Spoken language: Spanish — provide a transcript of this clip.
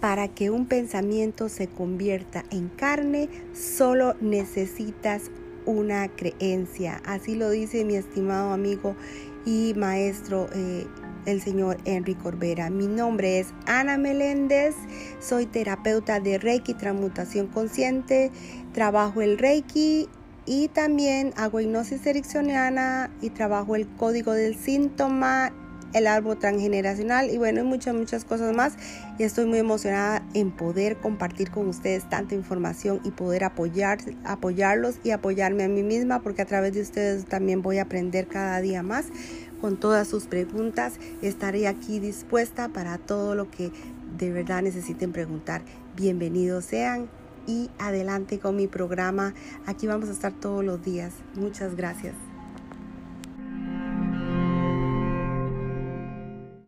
Para que un pensamiento se convierta en carne, solo necesitas una creencia. Así lo dice mi estimado amigo y maestro eh, el señor Henry Corbera. Mi nombre es Ana Meléndez, soy terapeuta de Reiki Transmutación Consciente, trabajo el Reiki y también hago hipnosis ericksoniana y trabajo el código del síntoma, el árbol transgeneracional y bueno, y muchas, muchas cosas más. Y estoy muy emocionada en poder compartir con ustedes tanta información y poder apoyar, apoyarlos y apoyarme a mí misma porque a través de ustedes también voy a aprender cada día más con todas sus preguntas. Estaré aquí dispuesta para todo lo que de verdad necesiten preguntar. Bienvenidos sean y adelante con mi programa. Aquí vamos a estar todos los días. Muchas gracias.